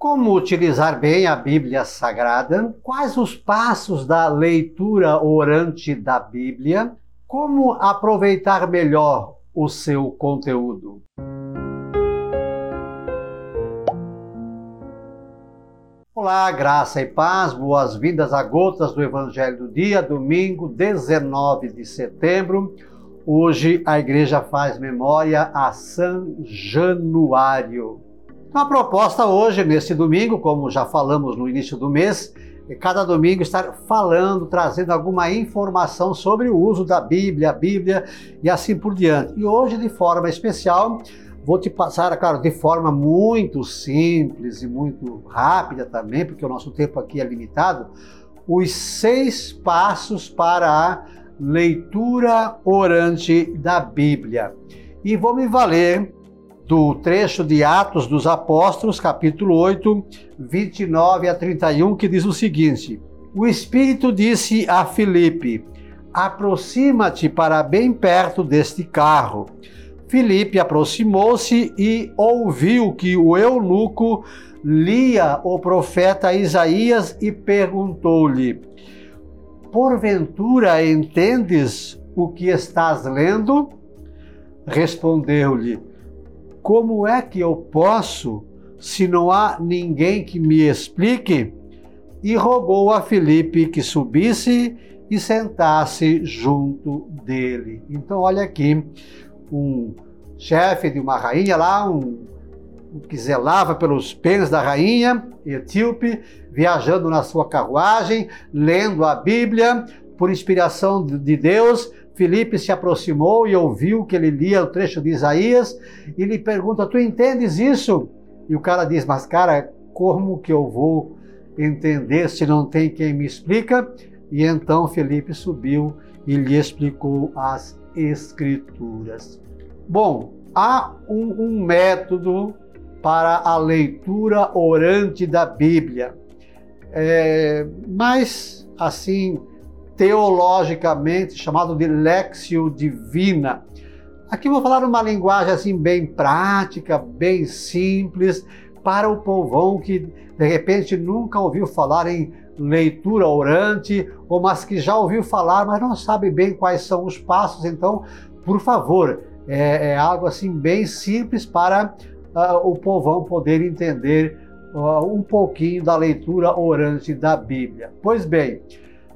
Como utilizar bem a Bíblia Sagrada? Quais os passos da leitura orante da Bíblia? Como aproveitar melhor o seu conteúdo? Olá, graça e paz, boas-vindas a Gotas do Evangelho do Dia, domingo 19 de setembro. Hoje a igreja faz memória a São Januário. Então, a proposta hoje, nesse domingo, como já falamos no início do mês, é cada domingo estar falando, trazendo alguma informação sobre o uso da Bíblia, a Bíblia e assim por diante. E hoje, de forma especial, vou te passar, claro, de forma muito simples e muito rápida também, porque o nosso tempo aqui é limitado, os seis passos para a leitura orante da Bíblia. E vou me valer do trecho de Atos dos Apóstolos, capítulo 8, 29 a 31, que diz o seguinte: O Espírito disse a Filipe: Aproxima-te para bem perto deste carro. Filipe aproximou-se e ouviu que o eunuco lia o profeta Isaías e perguntou-lhe: Porventura entendes o que estás lendo? Respondeu-lhe: como é que eu posso, se não há ninguém que me explique? E rogou a Filipe que subisse e sentasse junto dele. Então, olha aqui, um chefe de uma rainha lá, um, um que zelava pelos bens da rainha etíope, viajando na sua carruagem, lendo a Bíblia, por inspiração de Deus, Filipe se aproximou e ouviu que ele lia o trecho de Isaías e lhe pergunta: Tu entendes isso? E o cara diz: Mas, cara, como que eu vou entender se não tem quem me explica? E então Felipe subiu e lhe explicou as Escrituras. Bom, há um, um método para a leitura orante da Bíblia, é, mas assim teologicamente chamado de Lexio Divina. Aqui vou falar uma linguagem assim bem prática, bem simples, para o povão que de repente nunca ouviu falar em leitura orante, ou mas que já ouviu falar, mas não sabe bem quais são os passos. Então, por favor, é, é algo assim bem simples para uh, o povão poder entender uh, um pouquinho da leitura orante da Bíblia. Pois bem,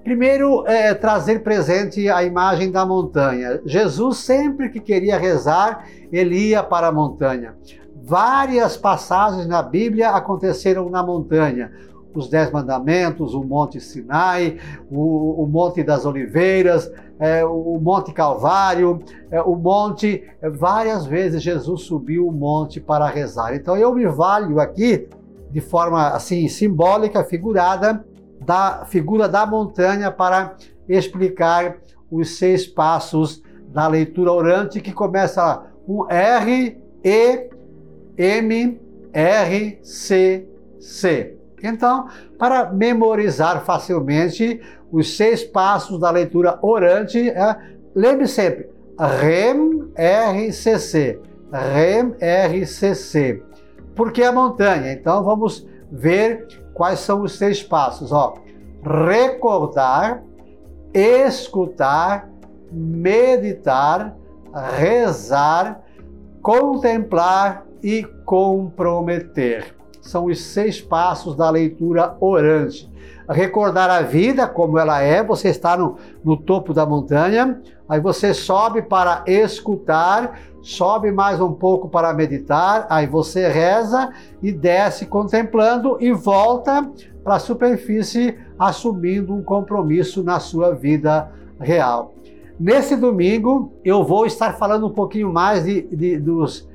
Primeiro, é, trazer presente a imagem da montanha. Jesus, sempre que queria rezar, ele ia para a montanha. Várias passagens na Bíblia aconteceram na montanha. Os Dez Mandamentos, o Monte Sinai, o, o Monte das Oliveiras, é, o Monte Calvário, é, o Monte. É, várias vezes Jesus subiu o monte para rezar. Então eu me valho aqui de forma assim simbólica, figurada, da figura da montanha para explicar os seis passos da leitura orante que começa com R, E, M, R, C, C. Então, para memorizar facilmente os seis passos da leitura orante, é, lembre sempre REM, R, C, C. REM, R, C, C. Porque a montanha? Então, vamos ver quais são os seis passos. Ó, recordar, escutar, meditar, rezar, contemplar e comprometer. São os seis passos da leitura orante. Recordar a vida como ela é, você está no, no topo da montanha, aí você sobe para escutar, sobe mais um pouco para meditar, aí você reza e desce contemplando e volta para a superfície assumindo um compromisso na sua vida real. Nesse domingo eu vou estar falando um pouquinho mais de, de dos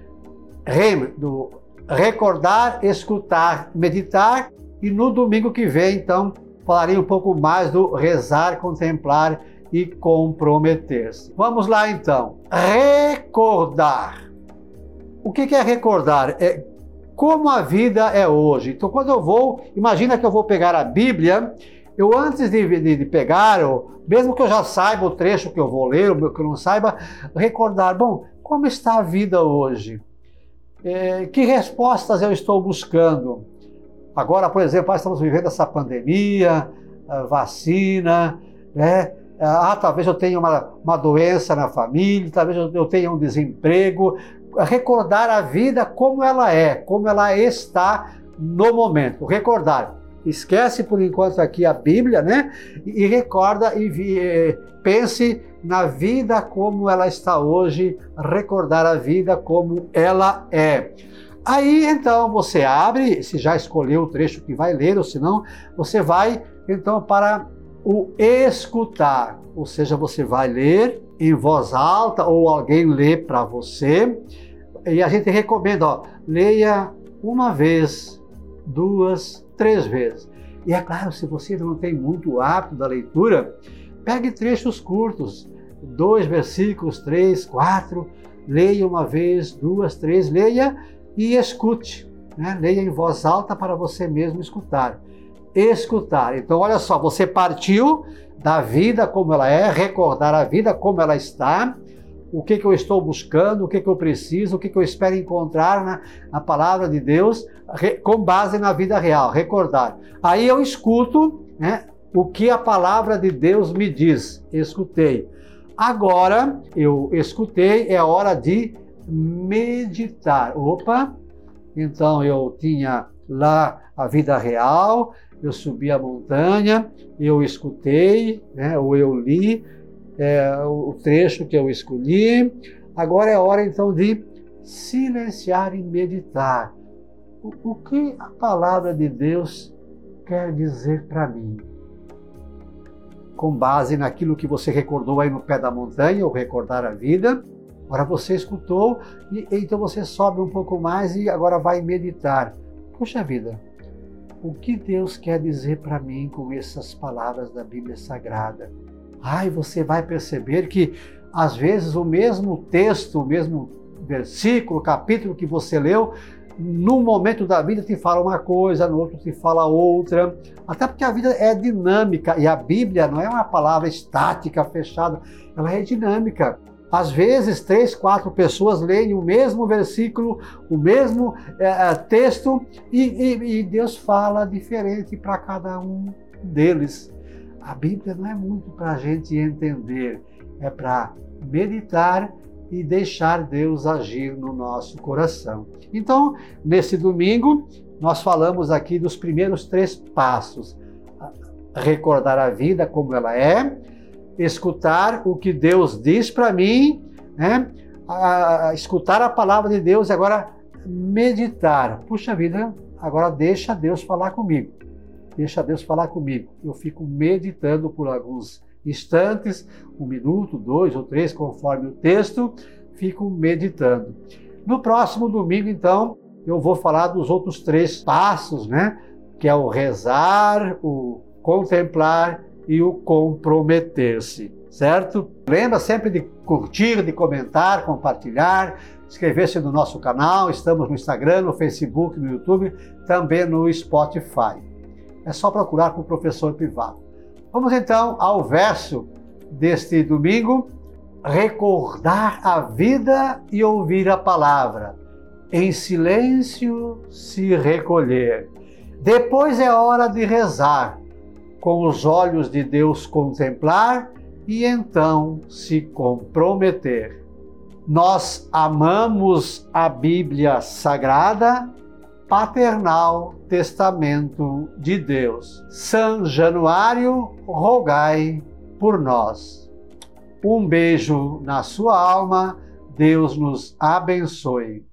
REM, do recordar, escutar, meditar, e no domingo que vem, então, falarei um pouco mais do rezar, contemplar e comprometer-se. Vamos lá então. Recordar. O que é recordar? É como a vida é hoje. Então, quando eu vou, imagina que eu vou pegar a Bíblia, eu antes de, de, de pegar, ou, mesmo que eu já saiba o trecho que eu vou ler, ou que eu não saiba, recordar, bom, como está a vida hoje? É, que respostas eu estou buscando? Agora, por exemplo, nós estamos vivendo essa pandemia, vacina, né? Ah, talvez eu tenha uma, uma doença na família, talvez eu tenha um desemprego. Recordar a vida como ela é, como ela está no momento. Recordar. Esquece por enquanto aqui a Bíblia, né? E recorda e vi, pense na vida como ela está hoje, recordar a vida como ela é. Aí então você abre, se já escolheu o trecho que vai ler, ou se não, você vai então para o escutar, ou seja, você vai ler em voz alta ou alguém lê para você. E a gente recomenda, ó, leia uma vez, duas, três vezes. E é claro, se você não tem muito hábito da leitura, pegue trechos curtos, dois versículos, três, quatro, leia uma vez, duas, três, leia e escute. Né? Leia em voz alta para você mesmo escutar. Escutar. Então, olha só, você partiu da vida como ela é, recordar a vida como ela está, o que, que eu estou buscando, o que, que eu preciso, o que, que eu espero encontrar na, na palavra de Deus, re, com base na vida real, recordar. Aí eu escuto né, o que a palavra de Deus me diz. Escutei. Agora eu escutei, é hora de meditar. Opa! Então eu tinha lá a vida real, eu subi a montanha, eu escutei, né, ou eu li é, o trecho que eu escolhi. Agora é hora então de silenciar e meditar. O, o que a palavra de Deus quer dizer para mim? Com base naquilo que você recordou aí no pé da montanha, ou recordar a vida, Agora você escutou e então você sobe um pouco mais e agora vai meditar. Puxa vida, o que Deus quer dizer para mim com essas palavras da Bíblia Sagrada? Ai, você vai perceber que às vezes o mesmo texto, o mesmo versículo, capítulo que você leu, num momento da vida te fala uma coisa, no outro te fala outra. Até porque a vida é dinâmica e a Bíblia não é uma palavra estática, fechada, ela é dinâmica. Às vezes, três, quatro pessoas leem o mesmo versículo, o mesmo é, texto, e, e, e Deus fala diferente para cada um deles. A Bíblia não é muito para a gente entender, é para meditar e deixar Deus agir no nosso coração. Então, nesse domingo, nós falamos aqui dos primeiros três passos: recordar a vida como ela é, escutar o que Deus diz para mim, né? A, a, escutar a palavra de Deus e agora meditar. Puxa vida, agora deixa Deus falar comigo. Deixa Deus falar comigo. Eu fico meditando por alguns instantes, um minuto, dois ou três, conforme o texto, fico meditando. No próximo domingo, então, eu vou falar dos outros três passos, né? Que é o rezar, o contemplar e o comprometer-se, certo? Lembra sempre de curtir, de comentar, compartilhar, inscrever-se no nosso canal. Estamos no Instagram, no Facebook, no YouTube, também no Spotify. É só procurar o professor privado. Vamos então ao verso deste domingo. Recordar a vida e ouvir a palavra. Em silêncio se recolher. Depois é hora de rezar com os olhos de Deus contemplar e então se comprometer. Nós amamos a Bíblia Sagrada, paternal testamento de Deus. São Januário, rogai por nós. Um beijo na sua alma, Deus nos abençoe.